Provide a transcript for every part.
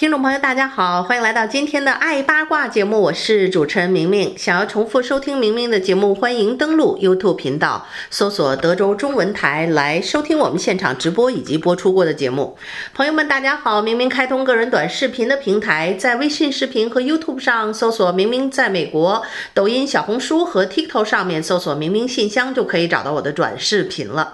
听众朋友，大家好，欢迎来到今天的爱八卦节目，我是主持人明明。想要重复收听明明的节目，欢迎登录 YouTube 频道，搜索德州中文台来收听我们现场直播以及播出过的节目。朋友们，大家好，明明开通个人短视频的平台，在微信视频和 YouTube 上搜索“明明在美国”，抖音、小红书和 TikTok 上面搜索“明明信箱”就可以找到我的短视频了。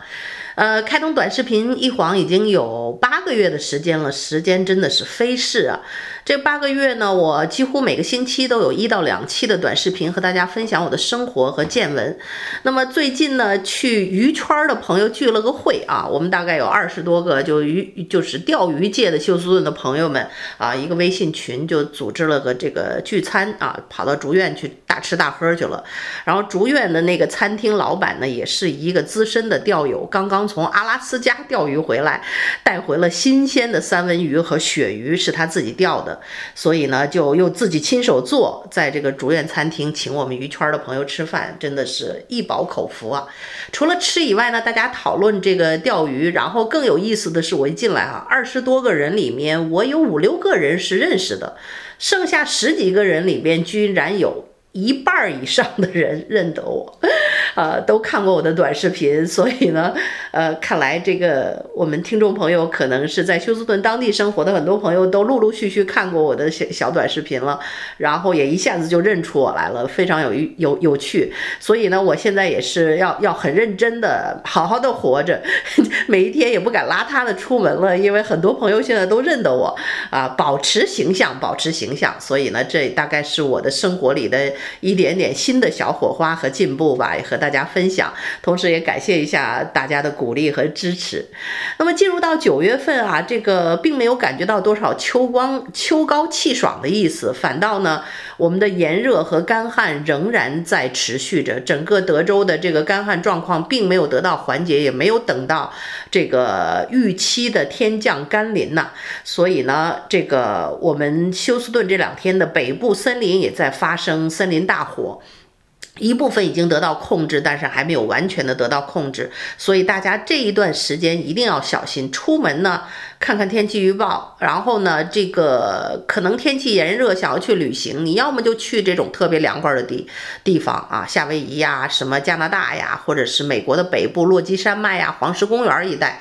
呃，开通短视频一晃已经有八个月的时间了，时间真的是飞逝啊。这八个月呢，我几乎每个星期都有一到两期的短视频和大家分享我的生活和见闻。那么最近呢，去鱼圈的朋友聚了个会啊，我们大概有二十多个，就鱼就是钓鱼界的休斯顿的朋友们啊，一个微信群就组织了个这个聚餐啊，跑到竹院去大吃大喝去了。然后竹院的那个餐厅老板呢，也是一个资深的钓友，刚刚从阿拉斯加钓鱼回来，带回了新鲜的三文鱼和鳕鱼，是他自己钓的。所以呢，就又自己亲手做，在这个竹苑餐厅请我们鱼圈的朋友吃饭，真的是一饱口福啊！除了吃以外呢，大家讨论这个钓鱼，然后更有意思的是，我一进来啊，二十多个人里面，我有五六个人是认识的，剩下十几个人里边，居然有一半以上的人认得我。呃，都看过我的短视频，所以呢，呃，看来这个我们听众朋友可能是在休斯顿当地生活的很多朋友都陆陆续续看过我的小小短视频了，然后也一下子就认出我来了，非常有有有趣。所以呢，我现在也是要要很认真的好好的活着，每一天也不敢邋遢的出门了，因为很多朋友现在都认得我啊，保持形象，保持形象。所以呢，这大概是我的生活里的一点点新的小火花和进步吧，也和大。大家分享，同时也感谢一下大家的鼓励和支持。那么进入到九月份啊，这个并没有感觉到多少秋光秋高气爽的意思，反倒呢，我们的炎热和干旱仍然在持续着。整个德州的这个干旱状况并没有得到缓解，也没有等到这个预期的天降甘霖呐。所以呢，这个我们休斯顿这两天的北部森林也在发生森林大火。一部分已经得到控制，但是还没有完全的得到控制，所以大家这一段时间一定要小心。出门呢，看看天气预报，然后呢，这个可能天气炎热，想要去旅行，你要么就去这种特别凉快的地地方啊，夏威夷呀，什么加拿大呀，或者是美国的北部落基山脉呀、黄石公园一带。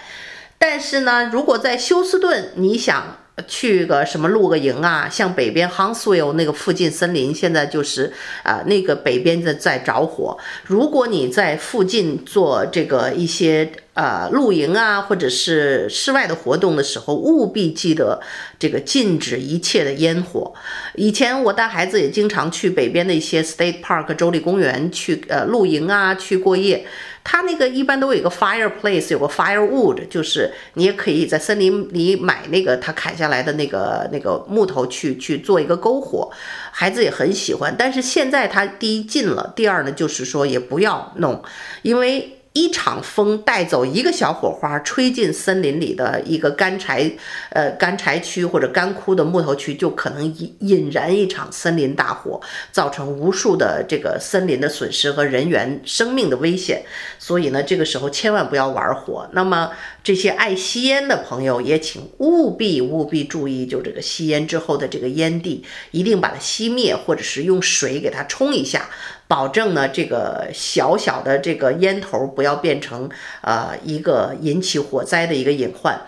但是呢，如果在休斯顿，你想。去个什么露个营啊？像北边 Huntsville 那个附近森林，现在就是啊、那个北边在在着火。如果你在附近做这个一些呃露营啊，或者是室外的活动的时候，务必记得这个禁止一切的烟火。以前我带孩子也经常去北边的一些 State Park 州立公园去呃露营啊，去过夜。它那个一般都有个 fireplace，有个 firewood，就是你也可以在森林里买那个他砍下来的那个那个木头去去做一个篝火，孩子也很喜欢。但是现在他第一禁了，第二呢就是说也不要弄，因为。一场风带走一个小火花，吹进森林里的一个干柴，呃，干柴区或者干枯的木头区，就可能引引燃一场森林大火，造成无数的这个森林的损失和人员生命的危险。所以呢，这个时候千万不要玩火。那么这些爱吸烟的朋友也请务必务必注意，就这个吸烟之后的这个烟蒂，一定把它熄灭，或者是用水给它冲一下。保证呢，这个小小的这个烟头不要变成呃一个引起火灾的一个隐患。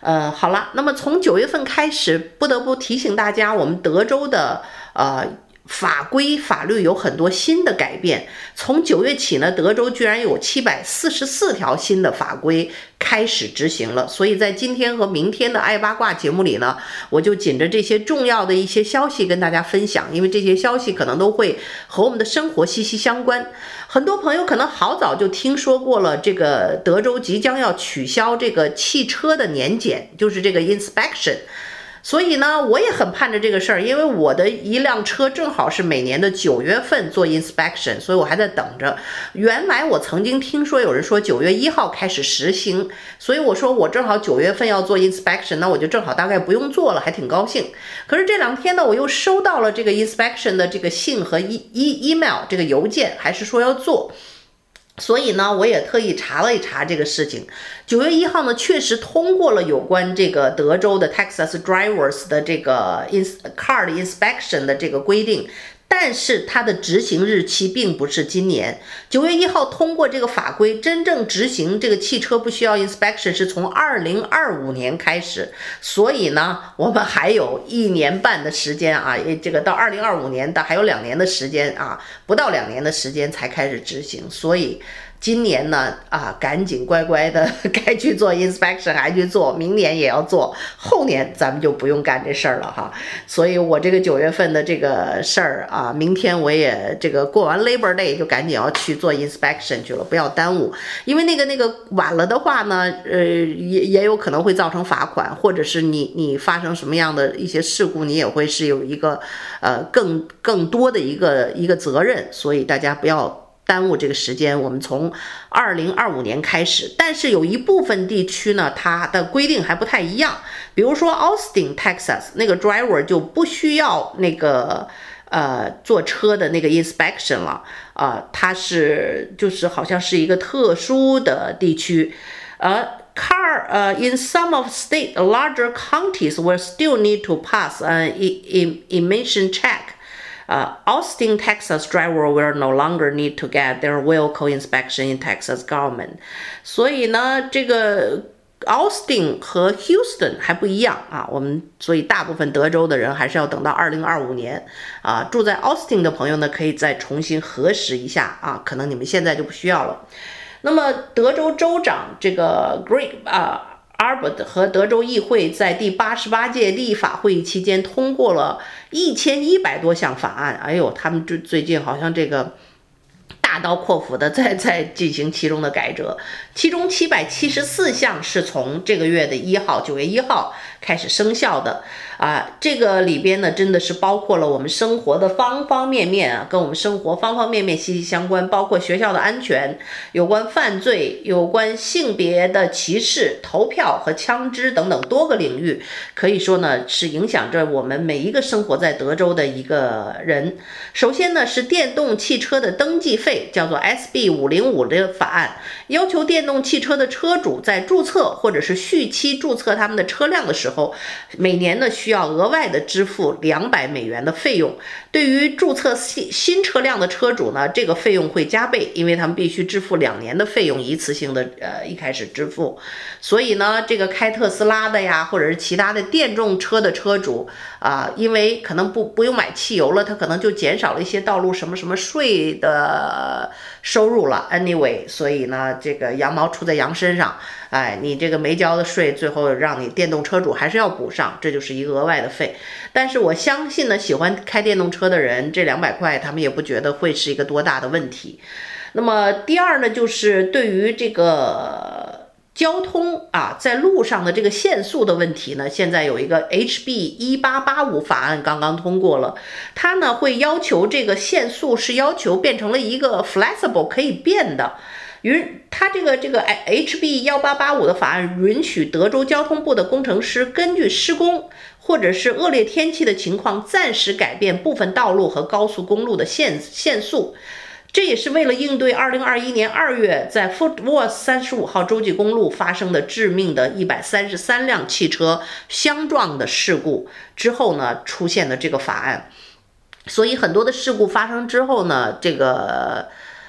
呃，好了，那么从九月份开始，不得不提醒大家，我们德州的呃。法规法律有很多新的改变，从九月起呢，德州居然有七百四十四条新的法规开始执行了。所以在今天和明天的爱八卦节目里呢，我就紧着这些重要的一些消息跟大家分享，因为这些消息可能都会和我们的生活息息相关。很多朋友可能好早就听说过了，这个德州即将要取消这个汽车的年检，就是这个 inspection。所以呢，我也很盼着这个事儿，因为我的一辆车正好是每年的九月份做 inspection，所以我还在等着。原来我曾经听说有人说九月一号开始实行，所以我说我正好九月份要做 inspection，那我就正好大概不用做了，还挺高兴。可是这两天呢，我又收到了这个 inspection 的这个信和 e e email 这个邮件，还是说要做。所以呢，我也特意查了一查这个事情。九月一号呢，确实通过了有关这个德州的 Texas drivers 的这个 ins Card inspection 的这个规定。但是它的执行日期并不是今年九月一号通过这个法规，真正执行这个汽车不需要 inspection 是从二零二五年开始，所以呢，我们还有一年半的时间啊，这个到二零二五年的还有两年的时间啊，不到两年的时间才开始执行，所以。今年呢，啊，赶紧乖乖的 该去做 inspection 还去做，明年也要做，后年咱们就不用干这事儿了哈。所以我这个九月份的这个事儿啊，明天我也这个过完 Labor Day 就赶紧要去做 inspection 去了，不要耽误，因为那个那个晚了的话呢，呃，也也有可能会造成罚款，或者是你你发生什么样的一些事故，你也会是有一个呃更更多的一个一个责任，所以大家不要。耽误这个时间，我们从二零二五年开始，但是有一部分地区呢，它的规定还不太一样。比如说 Austin, Texas，那个 driver 就不需要那个呃坐车的那个 inspection 了啊、它是就是好像是一个特殊的地区。呃，car 呃、in some of state larger counties will still need to pass an emission check。呃，Austin, Texas driver will no longer need to get their vehicle inspection in Texas government。所以呢，这个 Austin 和 Houston 还不一样啊。我们所以大部分德州的人还是要等到二零二五年啊。住在 Austin 的朋友呢，可以再重新核实一下啊。可能你们现在就不需要了。那么德州州长这个 Greg 啊。阿尔伯特和德州议会在第八十八届立法会议期间通过了一千一百多项法案。哎呦，他们最最近好像这个。大刀阔斧的在在进行其中的改革，其中七百七十四项是从这个月的一号九月一号开始生效的啊，这个里边呢真的是包括了我们生活的方方面面啊，跟我们生活方方面面息息相关，包括学校的安全、有关犯罪、有关性别的歧视、投票和枪支等等多个领域，可以说呢是影响着我们每一个生活在德州的一个人。首先呢是电动汽车的登记费。叫做 SB 五零五的法案，要求电动汽车的车主在注册或者是续期注册他们的车辆的时候，每年呢需需要额外的支付两百美元的费用。对于注册新新车辆的车主呢，这个费用会加倍，因为他们必须支付两年的费用，一次性的呃一开始支付。所以呢，这个开特斯拉的呀，或者是其他的电动车的车主啊，因为可能不不用买汽油了，他可能就减少了一些道路什么什么税的收入了。Anyway，所以呢，这个羊毛出在羊身上，哎，你这个没交的税，最后让你电动车主还是要补上，这就是一个额外的费。但是我相信呢，喜欢开电动车。的人，这两百块他们也不觉得会是一个多大的问题。那么第二呢，就是对于这个交通啊，在路上的这个限速的问题呢，现在有一个 HB 一八八五法案刚刚通过了，它呢会要求这个限速是要求变成了一个 flexible 可以变的。允它这个这个 HB 幺八八五的法案允许德州交通部的工程师根据施工。或者是恶劣天气的情况，暂时改变部分道路和高速公路的限限速，这也是为了应对二零二一年二月在 Foot Worth 三十五号洲际公路发生的致命的一百三十三辆汽车相撞的事故之后呢，出现的这个法案。所以很多的事故发生之后呢，这个。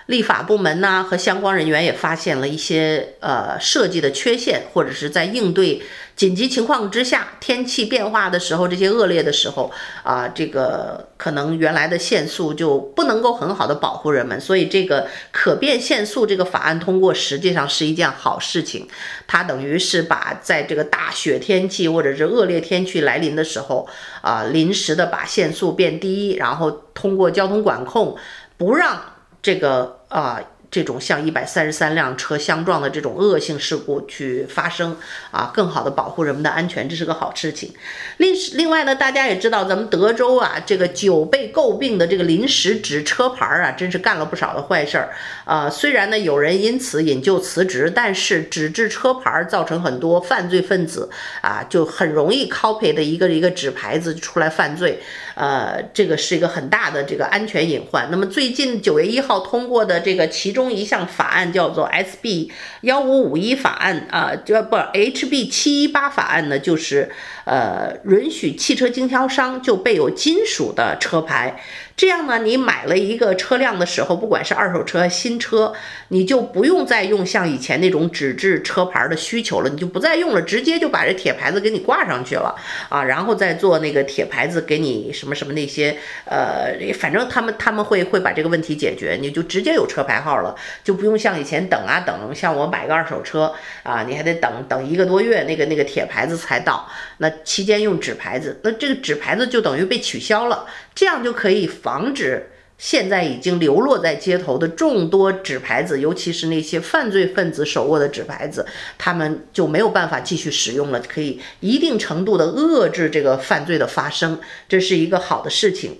立法部门呢和相关人员也发现了一些呃设计的缺陷，或者是在应对紧急情况之下，天气变化的时候，这些恶劣的时候啊，这个可能原来的限速就不能够很好的保护人们，所以这个可变限速这个法案通过，实际上是一件好事情。它等于是把在这个大雪天气或者是恶劣天气来临的时候啊，临时的把限速变低，然后通过交通管控不让。这个啊，这种像一百三十三辆车相撞的这种恶性事故去发生啊，更好的保护人们的安全，这是个好事情。另另外呢，大家也知道，咱们德州啊，这个久被诟病的这个临时纸车牌啊，真是干了不少的坏事儿啊。虽然呢，有人因此引咎辞职，但是纸质车牌造成很多犯罪分子啊，就很容易 copy 的一个一个纸牌子出来犯罪，呃，这个是一个很大的这个安全隐患。那么最近九月一号通过的这个其中中一项法案叫做 SB 幺五五一法案啊，这不 HB 七一八法案呢，就是呃允许汽车经销商就备有金属的车牌。这样呢，你买了一个车辆的时候，不管是二手车、新车，你就不用再用像以前那种纸质车牌的需求了，你就不再用了，直接就把这铁牌子给你挂上去了啊，然后再做那个铁牌子给你什么什么那些，呃，反正他们他们会会把这个问题解决，你就直接有车牌号了，就不用像以前等啊等，像我买个二手车啊，你还得等等一个多月，那个那个铁牌子才到，那期间用纸牌子，那这个纸牌子就等于被取消了。这样就可以防止现在已经流落在街头的众多纸牌子，尤其是那些犯罪分子手握的纸牌子，他们就没有办法继续使用了。可以一定程度的遏制这个犯罪的发生，这是一个好的事情。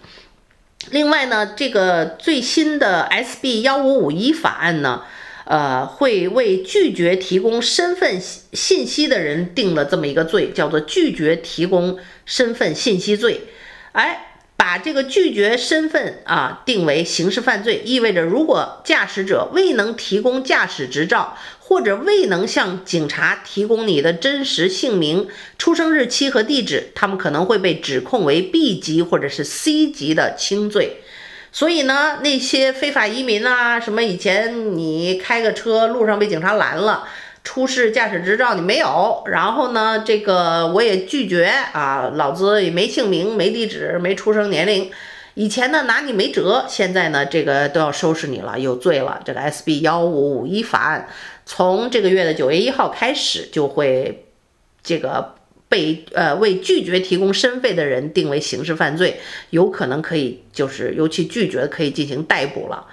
另外呢，这个最新的 SB 幺五五一法案呢，呃，会为拒绝提供身份信息的人定了这么一个罪，叫做拒绝提供身份信息罪。哎。把这个拒绝身份啊定为刑事犯罪，意味着如果驾驶者未能提供驾驶执照，或者未能向警察提供你的真实姓名、出生日期和地址，他们可能会被指控为 B 级或者是 C 级的轻罪。所以呢，那些非法移民啊，什么以前你开个车路上被警察拦了。出示驾驶执照你没有，然后呢，这个我也拒绝啊，老子也没姓名、没地址、没出生年龄。以前呢拿你没辙，现在呢这个都要收拾你了，有罪了。这个 SB 幺五五一法案从这个月的九月一号开始就会这个被呃为拒绝提供身份的人定为刑事犯罪，有可能可以就是尤其拒绝可以进行逮捕了。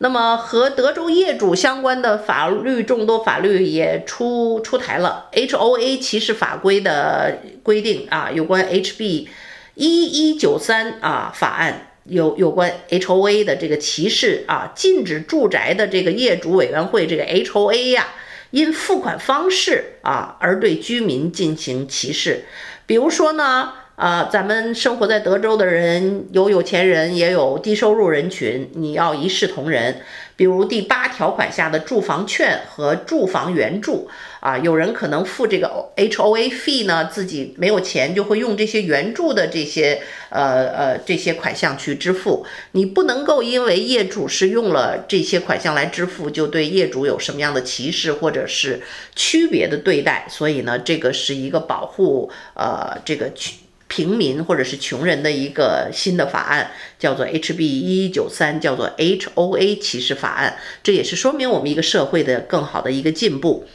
那么和德州业主相关的法律，众多法律也出出台了。HOA 歧视法规的规定啊，有关 HB 一一九三啊法案有有关 HOA 的这个歧视啊，禁止住宅的这个业主委员会这个 HOA 呀，因付款方式啊而对居民进行歧视。比如说呢。啊，咱们生活在德州的人，有有钱人，也有低收入人群，你要一视同仁。比如第八条款下的住房券和住房援助，啊，有人可能付这个 HOA fee 呢，自己没有钱，就会用这些援助的这些呃呃这些款项去支付。你不能够因为业主是用了这些款项来支付，就对业主有什么样的歧视或者是区别的对待。所以呢，这个是一个保护呃这个区。平民或者是穷人的一个新的法案，叫做 HB 一一九三，叫做 HOA 歧视法案，这也是说明我们一个社会的更好的一个进步。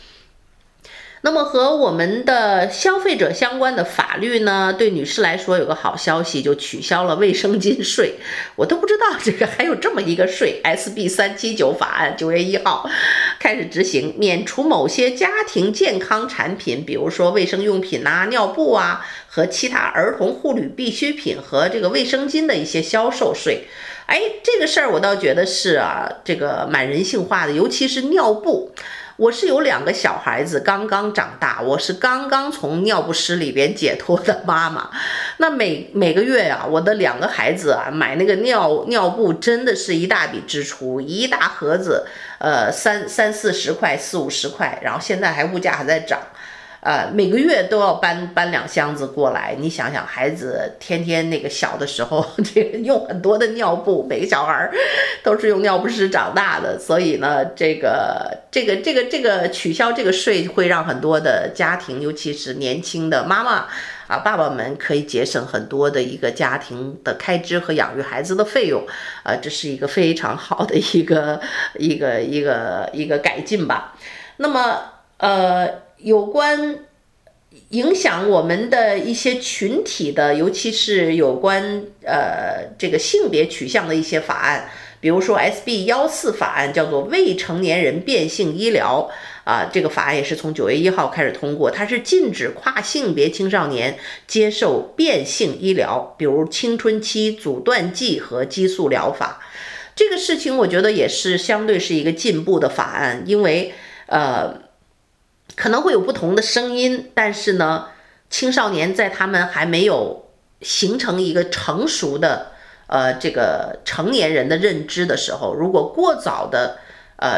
那么和我们的消费者相关的法律呢，对女士来说有个好消息，就取消了卫生巾税。我都不知道这个还有这么一个税。SB 三七九法案九月一号开始执行，免除某些家庭健康产品，比如说卫生用品啊、尿布啊和其他儿童护理必需品和这个卫生巾的一些销售税。哎，这个事儿我倒觉得是啊，这个蛮人性化的，尤其是尿布。我是有两个小孩子刚刚长大，我是刚刚从尿不湿里边解脱的妈妈。那每每个月、啊，我的两个孩子啊，买那个尿尿布真的是一大笔支出，一大盒子，呃，三三四十块，四五十块，然后现在还物价还在涨。呃，每个月都要搬 搬两箱子过来，你想想，孩子天天那个小的时候，这 个用很多的尿布，每个小孩都是用尿不湿长大的，所以呢，这个这个这个这个取消这个税，会让很多的家庭，尤其是年轻的妈妈啊、爸爸们，可以节省很多的一个家庭的开支和养育孩子的费用，啊，这是一个非常好的一个一个一个一个改进吧。那么，呃。有关影响我们的一些群体的，尤其是有关呃这个性别取向的一些法案，比如说 SB 幺四法案叫做未成年人变性医疗啊，这个法案也是从九月一号开始通过，它是禁止跨性别青少年接受变性医疗，比如青春期阻断剂和激素疗法。这个事情我觉得也是相对是一个进步的法案，因为呃可能会有不同的声音，但是呢，青少年在他们还没有。形成一个成熟的，呃，这个成年人的认知的时候，如果过早的，呃，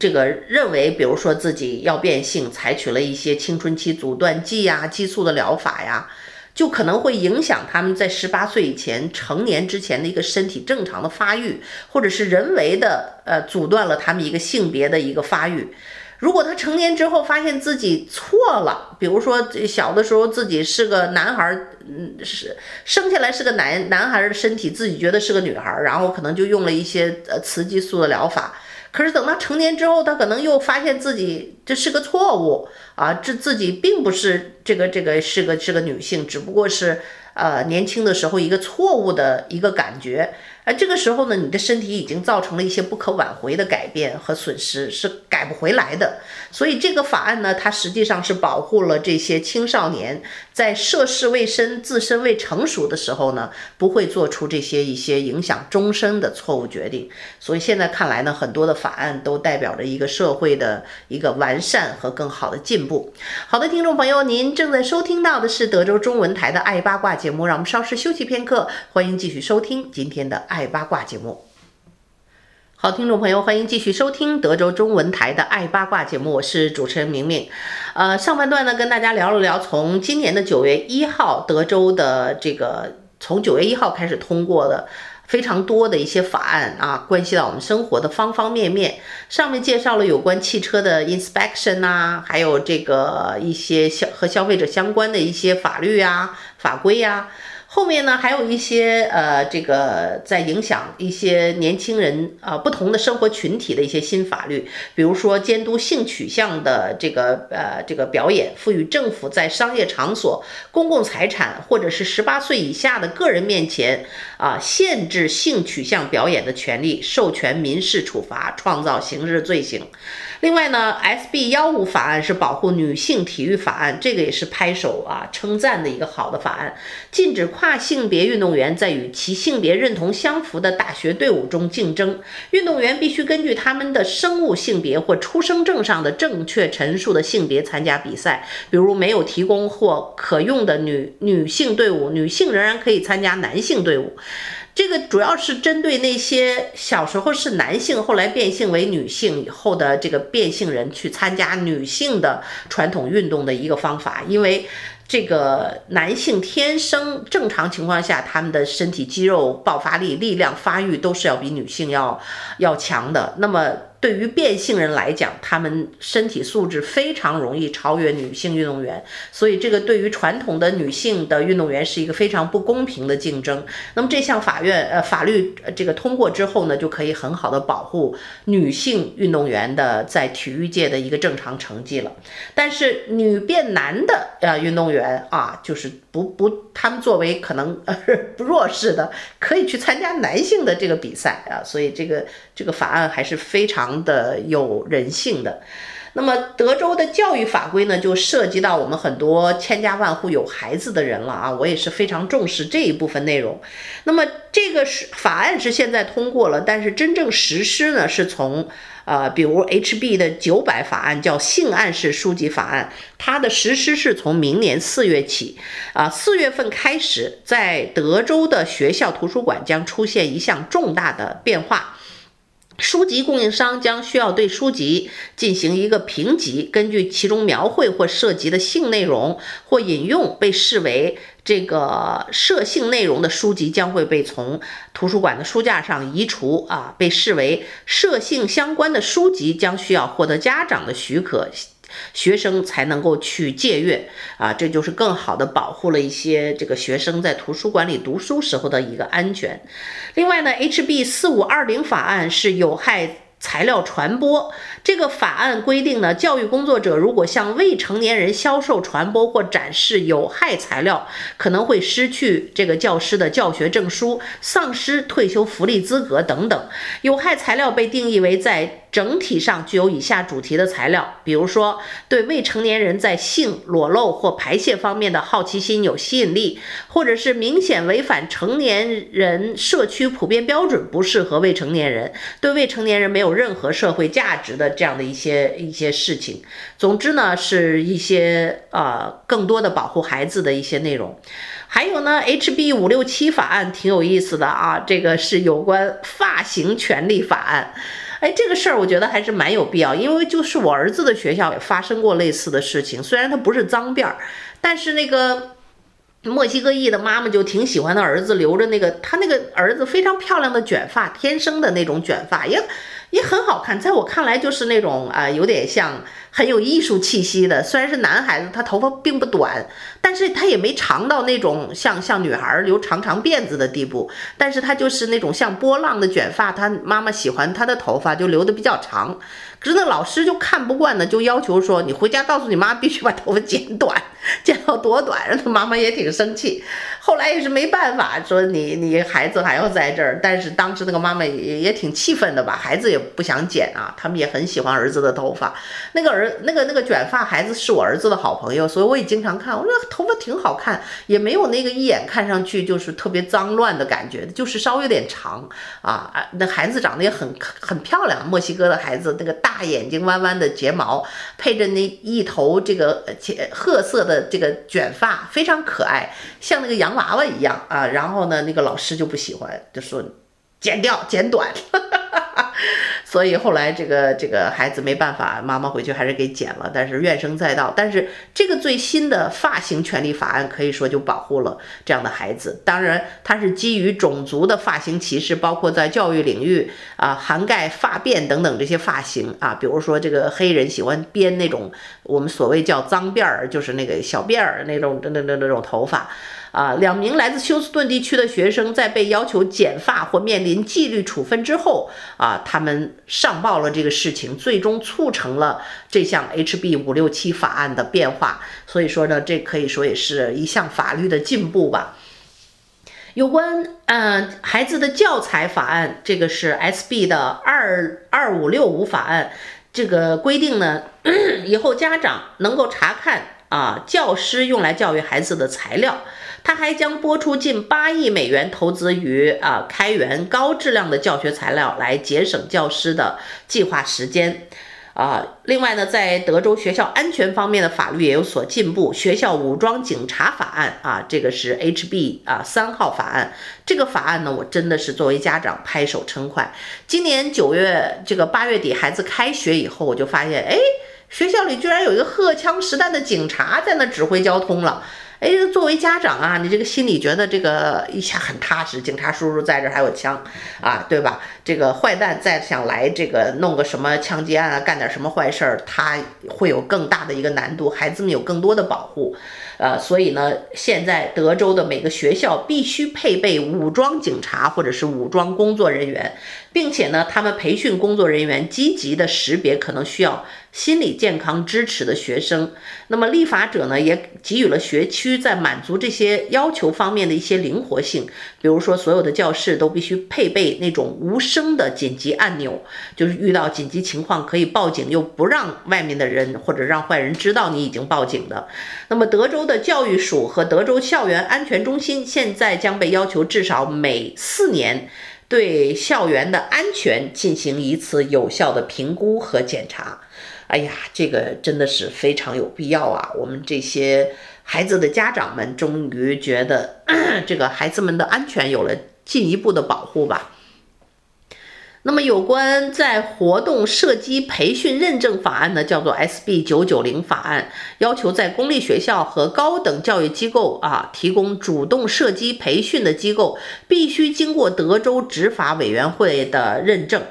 这个认为，比如说自己要变性，采取了一些青春期阻断剂呀、激素的疗法呀，就可能会影响他们在十八岁以前成年之前的一个身体正常的发育，或者是人为的，呃，阻断了他们一个性别的一个发育。如果他成年之后发现自己错了，比如说小的时候自己是个男孩，嗯，是生下来是个男男孩的身体，自己觉得是个女孩，然后可能就用了一些呃雌激素的疗法。可是等到成年之后，他可能又发现自己这是个错误啊，这自己并不是这个这个是个是个女性，只不过是呃年轻的时候一个错误的一个感觉。而这个时候呢，你的身体已经造成了一些不可挽回的改变和损失，是改不回来的。所以这个法案呢，它实际上是保护了这些青少年在涉世未深、自身未成熟的时候呢，不会做出这些一些影响终身的错误决定。所以现在看来呢，很多的法案都代表着一个社会的一个完善和更好的进步。好的，听众朋友，您正在收听到的是德州中文台的爱八卦节目，让我们稍事休息片刻，欢迎继续收听今天的。爱八卦节目，好，听众朋友，欢迎继续收听德州中文台的爱八卦节目，我是主持人明明。呃，上半段呢，跟大家聊了聊从今年的九月一号，德州的这个从九月一号开始通过的非常多的一些法案啊，关系到我们生活的方方面面。上面介绍了有关汽车的 inspection、啊，还有这个一些消和消费者相关的一些法律啊、法规呀、啊。后面呢，还有一些呃，这个在影响一些年轻人啊、呃，不同的生活群体的一些新法律，比如说监督性取向的这个呃这个表演，赋予政府在商业场所、公共财产或者是十八岁以下的个人面前啊，限制性取向表演的权利，授权民事处罚，创造刑事罪行。另外呢，SB 幺五法案是保护女性体育法案，这个也是拍手啊称赞的一个好的法案，禁止跨跨性别运动员在与其性别认同相符的大学队伍中竞争，运动员必须根据他们的生物性别或出生证上的正确陈述的性别参加比赛，比如没有提供或可用的女女性队伍，女性仍然可以参加男性队伍。这个主要是针对那些小时候是男性，后来变性为女性以后的这个变性人去参加女性的传统运动的一个方法，因为这个男性天生正常情况下，他们的身体肌肉爆发力、力量发育都是要比女性要要强的，那么。对于变性人来讲，他们身体素质非常容易超越女性运动员，所以这个对于传统的女性的运动员是一个非常不公平的竞争。那么这项法院呃法律这个通过之后呢，就可以很好的保护女性运动员的在体育界的一个正常成绩了。但是女变男的呃运动员啊，就是不不，他们作为可能呃弱势的，可以去参加男性的这个比赛啊，所以这个这个法案还是非常。的有人性的，那么德州的教育法规呢，就涉及到我们很多千家万户有孩子的人了啊，我也是非常重视这一部分内容。那么这个是法案是现在通过了，但是真正实施呢，是从呃，比如 HB 的九百法案叫性暗示书籍法案，它的实施是从明年四月起啊，四月份开始，在德州的学校图书馆将出现一项重大的变化。书籍供应商将需要对书籍进行一个评级，根据其中描绘或涉及的性内容或引用被视为这个涉性内容的书籍将会被从图书馆的书架上移除啊，被视为涉性相关的书籍将需要获得家长的许可。学生才能够去借阅啊，这就是更好的保护了一些这个学生在图书馆里读书时候的一个安全。另外呢，HB 四五二零法案是有害材料传播，这个法案规定呢，教育工作者如果向未成年人销售、传播或展示有害材料，可能会失去这个教师的教学证书，丧失退休福利资格等等。有害材料被定义为在整体上具有以下主题的材料，比如说对未成年人在性、裸露或排泄方面的好奇心有吸引力，或者是明显违反成年人社区普遍标准，不适合未成年人，对未成年人没有任何社会价值的这样的一些一些事情。总之呢，是一些呃更多的保护孩子的一些内容。还有呢，HB 五六七法案挺有意思的啊，这个是有关发型权利法案。哎，这个事儿我觉得还是蛮有必要，因为就是我儿子的学校也发生过类似的事情，虽然他不是脏辫儿，但是那个墨西哥裔的妈妈就挺喜欢他儿子留着那个他那个儿子非常漂亮的卷发，天生的那种卷发，也也很好看，在我看来就是那种啊、有点像。很有艺术气息的，虽然是男孩子，他头发并不短，但是他也没长到那种像像女孩留长长辫子的地步，但是他就是那种像波浪的卷发，他妈妈喜欢他的头发就留的比较长，可是那老师就看不惯呢，就要求说，你回家告诉你妈必须把头发剪短，剪到多短，让他妈妈也挺生气，后来也是没办法，说你你孩子还要在这儿，但是当时那个妈妈也也挺气愤的吧，孩子也不想剪啊，他们也很喜欢儿子的头发，那个儿。那个那个卷发孩子是我儿子的好朋友，所以我也经常看。我说头发挺好看，也没有那个一眼看上去就是特别脏乱的感觉，就是稍微有点长啊。那孩子长得也很很漂亮，墨西哥的孩子，那个大眼睛，弯弯的睫毛，配着那一头这个褐色的这个卷发，非常可爱，像那个洋娃娃一样啊。然后呢，那个老师就不喜欢，就说剪掉，剪短。所以后来这个这个孩子没办法，妈妈回去还是给剪了，但是怨声载道。但是这个最新的发型权利法案可以说就保护了这样的孩子。当然，它是基于种族的发型歧视，包括在教育领域啊，涵盖发辫等等这些发型啊，比如说这个黑人喜欢编那种我们所谓叫脏辫儿，就是那个小辫儿那种那那那那种头发。啊，两名来自休斯顿地区的学生在被要求剪发或面临纪律处分之后，啊，他们上报了这个事情，最终促成了这项 HB 五六七法案的变化。所以说呢，这可以说也是一项法律的进步吧。有关嗯、呃、孩子的教材法案，这个是 SB 的二二五六五法案，这个规定呢，以后家长能够查看啊教师用来教育孩子的材料。他还将拨出近八亿美元投资于啊开源高质量的教学材料，来节省教师的计划时间。啊，另外呢，在德州学校安全方面的法律也有所进步。学校武装警察法案啊，这个是 HB 啊三号法案。这个法案呢，我真的是作为家长拍手称快。今年九月这个八月底孩子开学以后，我就发现，哎，学校里居然有一个荷枪实弹的警察在那指挥交通了。哎，作为家长啊，你这个心里觉得这个一下很踏实，警察叔叔在这还有枪啊，对吧？这个坏蛋再想来这个弄个什么枪击案啊，干点什么坏事儿，他会有更大的一个难度，孩子们有更多的保护。呃，所以呢，现在德州的每个学校必须配备武装警察或者是武装工作人员，并且呢，他们培训工作人员积极的识别可能需要心理健康支持的学生。那么立法者呢，也给予了学区在满足这些要求方面的一些灵活性，比如说所有的教室都必须配备那种无声的紧急按钮，就是遇到紧急情况可以报警，又不让外面的人或者让坏人知道你已经报警的。那么德州的教育署和德州校园安全中心现在将被要求至少每四年对校园的安全进行一次有效的评估和检查。哎呀，这个真的是非常有必要啊！我们这些孩子的家长们终于觉得 这个孩子们的安全有了进一步的保护吧。那么，有关在活动射击培训认证法案呢，叫做 SB 九九零法案，要求在公立学校和高等教育机构啊提供主动射击培训的机构，必须经过德州执法委员会的认证。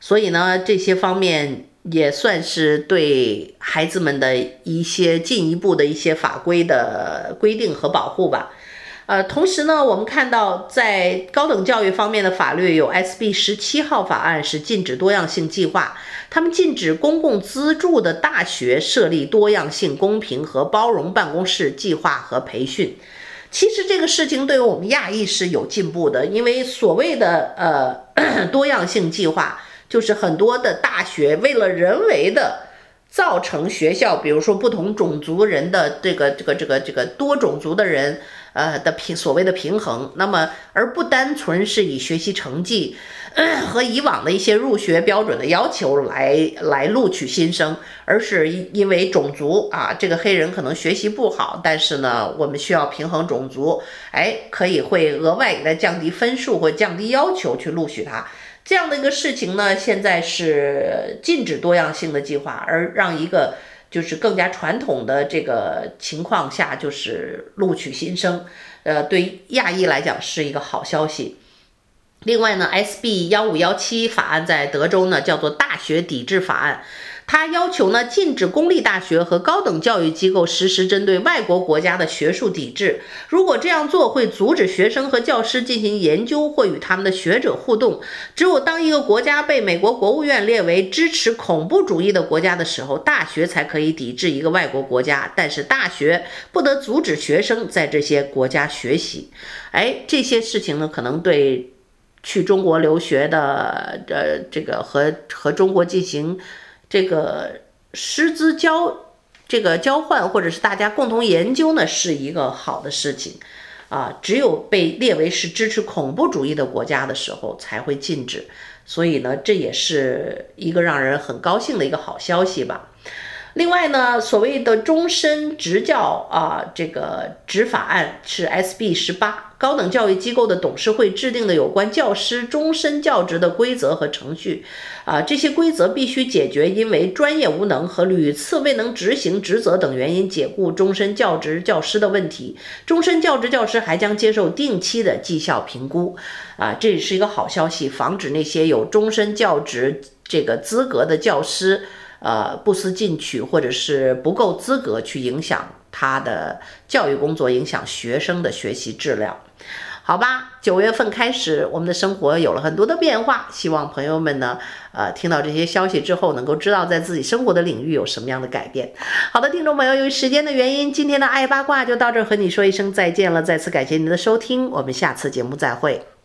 所以呢，这些方面也算是对孩子们的一些进一步的一些法规的规定和保护吧。呃，同时呢，我们看到在高等教育方面的法律有 SB 十七号法案是禁止多样性计划，他们禁止公共资助的大学设立多样性、公平和包容办公室计划和培训。其实这个事情对于我们亚裔是有进步的，因为所谓的呃 多样性计划，就是很多的大学为了人为的。造成学校，比如说不同种族人的这个这个这个这个多种族的人，呃的平所谓的平衡，那么而不单纯是以学习成绩，和以往的一些入学标准的要求来来录取新生，而是因为种族啊，这个黑人可能学习不好，但是呢，我们需要平衡种族，哎，可以会额外给他降低分数或降低要求去录取他。这样的一个事情呢，现在是禁止多样性的计划，而让一个就是更加传统的这个情况下，就是录取新生，呃，对亚裔来讲是一个好消息。另外呢，SB 幺五幺七法案在德州呢叫做大学抵制法案。他要求呢，禁止公立大学和高等教育机构实施针对外国国家的学术抵制。如果这样做，会阻止学生和教师进行研究或与他们的学者互动。只有当一个国家被美国国务院列为支持恐怖主义的国家的时候，大学才可以抵制一个外国国家。但是大学不得阻止学生在这些国家学习。哎，这些事情呢，可能对去中国留学的，呃，这个和和中国进行。这个师资交，这个交换或者是大家共同研究呢，是一个好的事情，啊，只有被列为是支持恐怖主义的国家的时候才会禁止，所以呢，这也是一个让人很高兴的一个好消息吧。另外呢，所谓的终身执教啊，这个执法案是 SB 十八，高等教育机构的董事会制定的有关教师终身教职的规则和程序啊，这些规则必须解决因为专业无能和屡次未能执行职责等原因解雇终身教职教师的问题。终身教职教师还将接受定期的绩效评估啊，这也是一个好消息，防止那些有终身教职这个资格的教师。呃，不思进取，或者是不够资格去影响他的教育工作，影响学生的学习质量，好吧？九月份开始，我们的生活有了很多的变化，希望朋友们呢，呃，听到这些消息之后，能够知道在自己生活的领域有什么样的改变。好的，听众朋友，由于时间的原因，今天的爱八卦就到这儿，和你说一声再见了。再次感谢您的收听，我们下次节目再会。